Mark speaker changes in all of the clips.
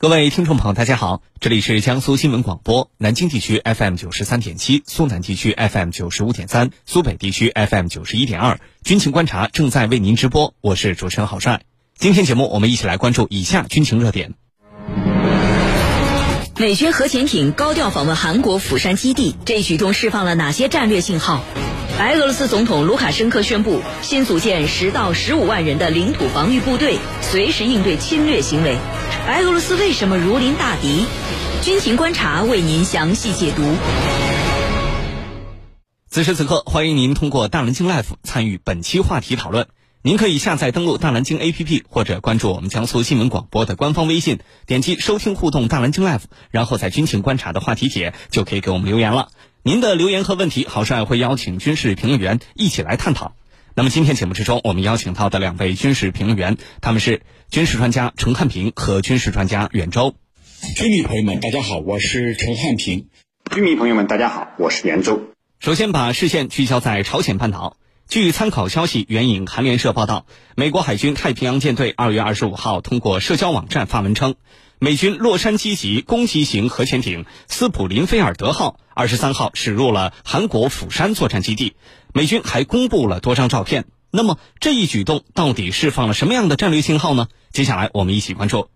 Speaker 1: 各位听众朋友，大家好，这里是江苏新闻广播，南京地区 FM 九十三点七，苏南地区 FM 九十五点三，苏北地区 FM 九十一点二。军情观察正在为您直播，我是主持人郝帅。今天节目我们一起来关注以下军情热点：
Speaker 2: 美军核潜艇高调访问韩国釜山基地，这一举动释放了哪些战略信号？白俄罗斯总统卢卡申科宣布新组建十到十五万人的领土防御部队，随时应对侵略行为。白俄罗斯为什么如临大敌？军情观察为您详细解读。
Speaker 1: 此时此刻，欢迎您通过大蓝鲸 Life 参与本期话题讨论。您可以下载登录大蓝鲸 APP，或者关注我们江苏新闻广播的官方微信，点击收听互动大蓝鲸 Life，然后在军情观察的话题帖就可以给我们留言了。您的留言和问题，郝帅会邀请军事评论员一起来探讨。那么今天节目之中，我们邀请到的两位军事评论员，他们是军事专家陈汉平和军事专家袁周。
Speaker 3: 军迷朋友们，大家好，我是陈汉平。
Speaker 4: 军迷朋友们，大家好，我是袁周。
Speaker 1: 首先把视线聚焦在朝鲜半岛。据参考消息援引韩联社报道，美国海军太平洋舰队二月二十五号通过社交网站发文称。美军洛杉矶级攻击型核潜艇斯普林菲尔德号二十三号驶入了韩国釜山作战基地，美军还公布了多张照片。那么这一举动到底释放了什么样的战略信号呢？接下来我们一起关注。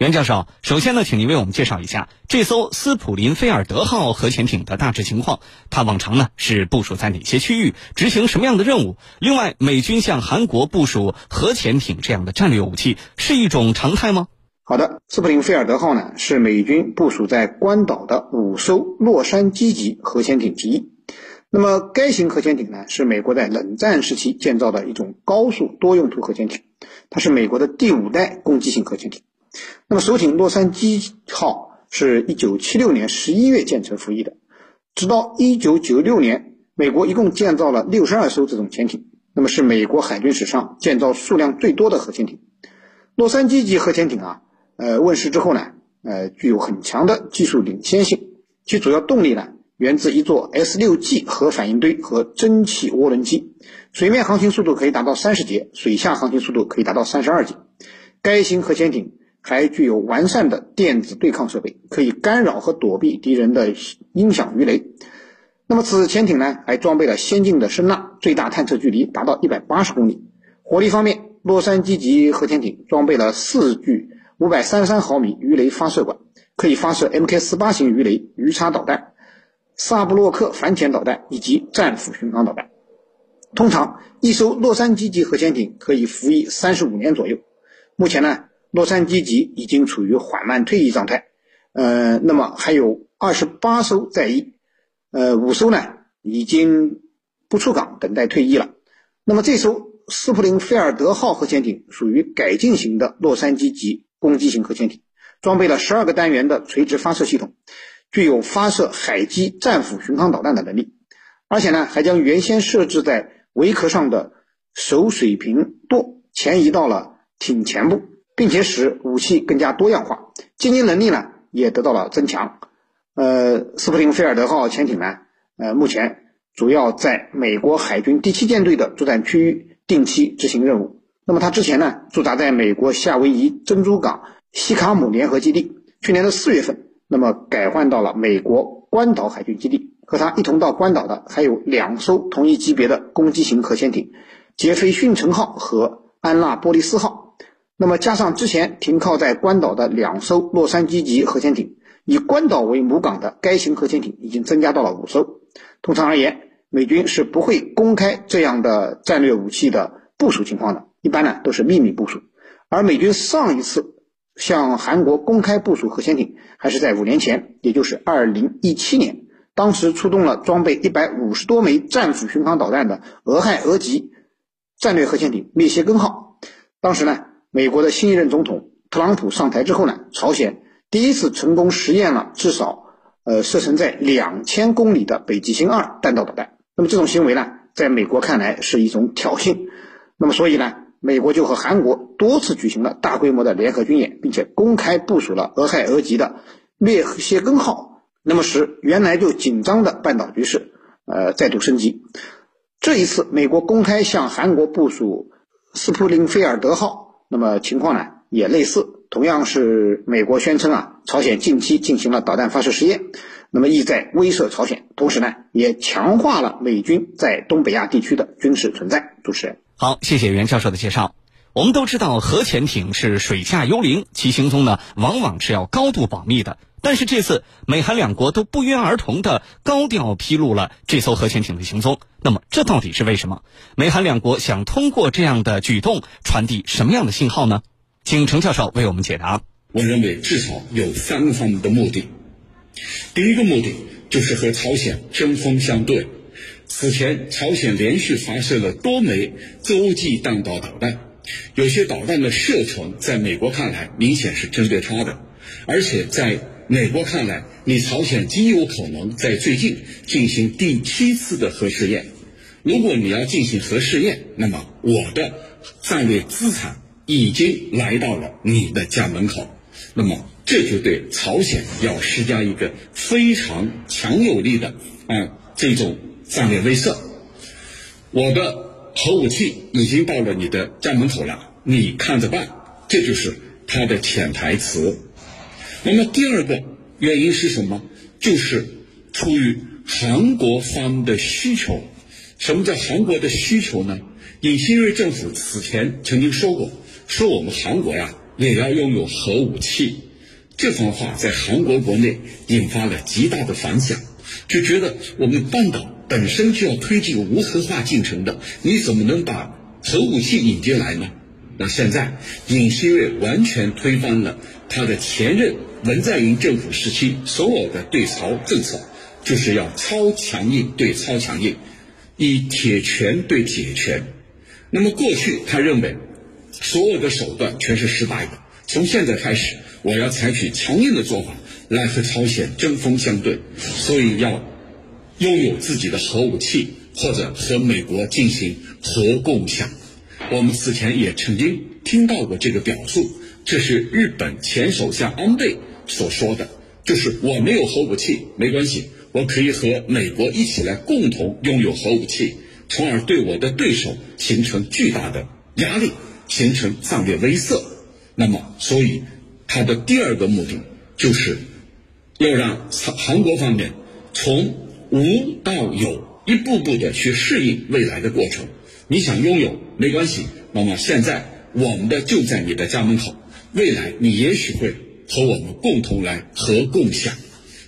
Speaker 1: 袁教授，首先呢，请您为我们介绍一下这艘斯普林菲尔德号核潜艇的大致情况。它往常呢是部署在哪些区域，执行什么样的任务？另外，美军向韩国部署核潜艇这样的战略武器是一种常态吗？
Speaker 4: 好的，斯普林菲尔德号呢是美军部署在关岛的五艘洛杉矶级核潜艇之一。那么该型核潜艇呢是美国在冷战时期建造的一种高速多用途核潜艇，它是美国的第五代攻击型核潜艇。那么首艇洛杉矶号是一九七六年十一月建成服役的，直到一九九六年，美国一共建造了六十二艘这种潜艇，那么是美国海军史上建造数量最多的核潜艇。洛杉矶级核潜艇啊。呃，问世之后呢，呃，具有很强的技术领先性。其主要动力呢，源自一座 S6G 核反应堆和蒸汽涡轮机。水面航行速度可以达到三十节，水下航行速度可以达到三十二节。该型核潜艇还具有完善的电子对抗设备，可以干扰和躲避敌人的音响鱼雷。那么，此潜艇呢，还装备了先进的声呐，最大探测距离达到一百八十公里。火力方面，洛杉矶级核潜艇装备了四具。五百三十三毫米鱼雷发射管可以发射 Mk 四八型鱼雷、鱼叉导弹、萨布洛克反潜导弹以及战斧巡航导弹。通常，一艘洛杉矶级核潜艇可以服役三十五年左右。目前呢，洛杉矶级已经处于缓慢退役状态。呃，那么还有二十八艘在役，呃，五艘呢已经不出港等待退役了。那么这艘斯普林菲尔德号核潜艇属于改进型的洛杉矶级。攻击型核潜艇装备了十二个单元的垂直发射系统，具有发射海基战斧巡航导弹的能力，而且呢，还将原先设置在桅壳上的手水平舵前移到了艇前部，并且使武器更加多样化，经营能力呢也得到了增强。呃，斯普林菲尔德号潜艇呢，呃，目前主要在美国海军第七舰队的作战区域定期执行任务。那么他之前呢驻扎在美国夏威夷珍珠港西卡姆联合基地，去年的四月份，那么改换到了美国关岛海军基地。和他一同到关岛的还有两艘同一级别的攻击型核潜艇，杰斐逊城号和安娜波利斯号。那么加上之前停靠在关岛的两艘洛杉矶级核潜艇，以关岛为母港的该型核潜艇已经增加到了五艘。通常而言，美军是不会公开这样的战略武器的部署情况的。一般呢都是秘密部署，而美军上一次向韩国公开部署核潜艇，还是在五年前，也就是二零一七年，当时出动了装备一百五十多枚战斧巡航导弹的俄亥俄级战略核潜艇密歇根号。当时呢，美国的新一任总统特朗普上台之后呢，朝鲜第一次成功实验了至少呃射程在两千公里的北极星二弹道导弹。那么这种行为呢，在美国看来是一种挑衅。那么所以呢？美国就和韩国多次举行了大规模的联合军演，并且公开部署了俄亥俄级的灭谢根号，那么使原来就紧张的半岛局势，呃，再度升级。这一次，美国公开向韩国部署斯普林菲尔德号，那么情况呢也类似，同样是美国宣称啊，朝鲜近期进行了导弹发射试验，那么意在威慑朝鲜，同时呢，也强化了美军在东北亚地区的军事存在。主持人，
Speaker 1: 好，谢谢袁教授的介绍。我们都知道，核潜艇是水下幽灵，其行踪呢，往往是要高度保密的。但是这次美韩两国都不约而同的高调披露了这艘核潜艇的行踪，那么这到底是为什么？美韩两国想通过这样的举动传递什么样的信号呢？请程教授为我们解答。
Speaker 3: 我认为至少有三个方面的目的。第一个目的就是和朝鲜针锋相对。此前，朝鲜连续发射了多枚洲际弹道导弹，有些导弹的射程在美国看来明显是针对它的，而且在美国看来，你朝鲜极有可能在最近进行第七次的核试验。如果你要进行核试验，那么我的战略资产已经来到了你的家门口，那么这就对朝鲜要施加一个非常强有力的啊这种战略威慑。我的核武器已经到了你的家门口了，你看着办。这就是他的潜台词。那么第二个原因是什么？就是出于韩国方的需求。什么叫韩国的需求呢？尹锡悦政府此前曾经说过，说我们韩国呀也要拥有核武器。这番话在韩国国内引发了极大的反响，就觉得我们半岛本身就要推进无核化进程的，你怎么能把核武器引进来呢？那现在尹锡悦完全推翻了他的前任。文在寅政府时期所有的对朝政策，就是要超强硬对超强硬，以铁拳对铁拳。那么过去他认为，所有的手段全是失败的。从现在开始，我要采取强硬的做法来和朝鲜针锋相对，所以要拥有自己的核武器，或者和美国进行核共享。我们此前也曾经听到过这个表述，这是日本前首相安倍。所说的，就是我没有核武器没关系，我可以和美国一起来共同拥有核武器，从而对我的对手形成巨大的压力，形成战略威慑。那么，所以他的第二个目的就是要让韩韩国方面从无到有，一步步的去适应未来的过程。你想拥有没关系，那么现在我们的就在你的家门口，未来你也许会。和我们共同来和共享，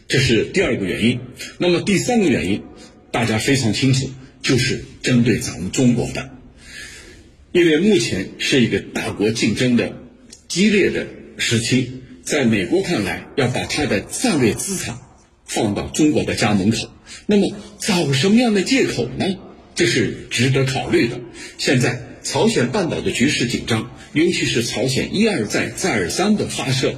Speaker 3: 这是第二个原因。那么第三个原因，大家非常清楚，就是针对咱们中国的，因为目前是一个大国竞争的激烈的时期，在美国看来，要把它的战略资产放到中国的家门口，那么找什么样的借口呢？这是值得考虑的。现在朝鲜半岛的局势紧张，尤其是朝鲜一而再、再而三的发射。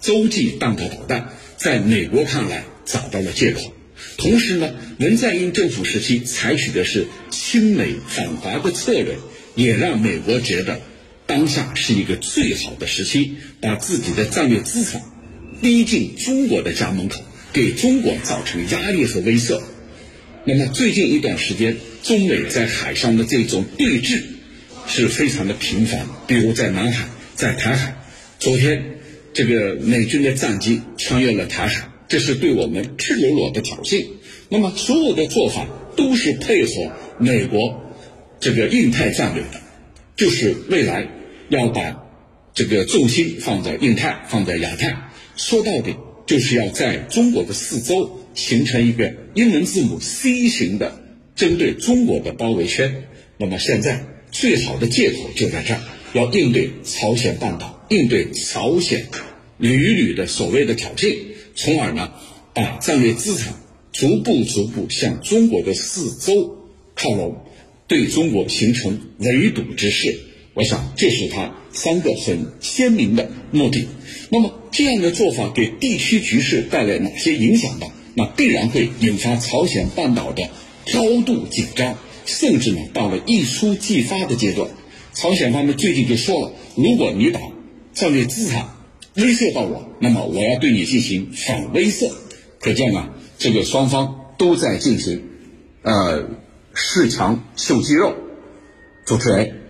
Speaker 3: 洲际弹道导弹在美国看来找到了借口，同时呢，文在寅政府时期采取的是亲美反华的策略，也让美国觉得当下是一个最好的时期，把自己的战略资产逼进中国的家门口，给中国造成压力和威慑。那么最近一段时间，中美在海上的这种对峙是非常的频繁，比如在南海，在台海，昨天。这个美军的战机穿越了台海，这是对我们赤裸裸的挑衅。那么，所有的做法都是配合美国这个印太战略的，就是未来要把这个重心放在印太，放在亚太。说到底，就是要在中国的四周形成一个英文字母 C 型的针对中国的包围圈。那么，现在最好的借口就在这儿，要应对朝鲜半岛，应对朝鲜。屡屡的所谓的挑衅，从而呢，把战略资产逐步逐步向中国的四周靠拢，对中国形成围堵之势。我想，这是他三个很鲜明的目的。那么，这样的做法给地区局势带来哪些影响呢？那必然会引发朝鲜半岛的高度紧张，甚至呢，到了一触即发的阶段。朝鲜方面最近就说了，如果你把战略资产，威慑到我，那么我要对你进行反威慑。可见啊，这个双方都在进行，呃，恃强秀肌肉。主持人，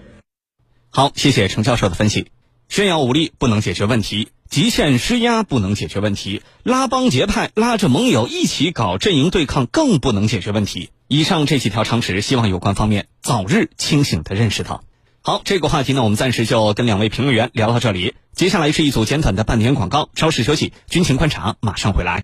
Speaker 1: 好，谢谢程教授的分析。炫耀武力不能解决问题，极限施压不能解决问题，拉帮结派拉着盟友一起搞阵营对抗更不能解决问题。以上这几条常识，希望有关方面早日清醒的认识到。好，这个话题呢，我们暂时就跟两位评论员聊到这里。接下来是一组简短的半点广告，稍事休息，军情观察马上回来。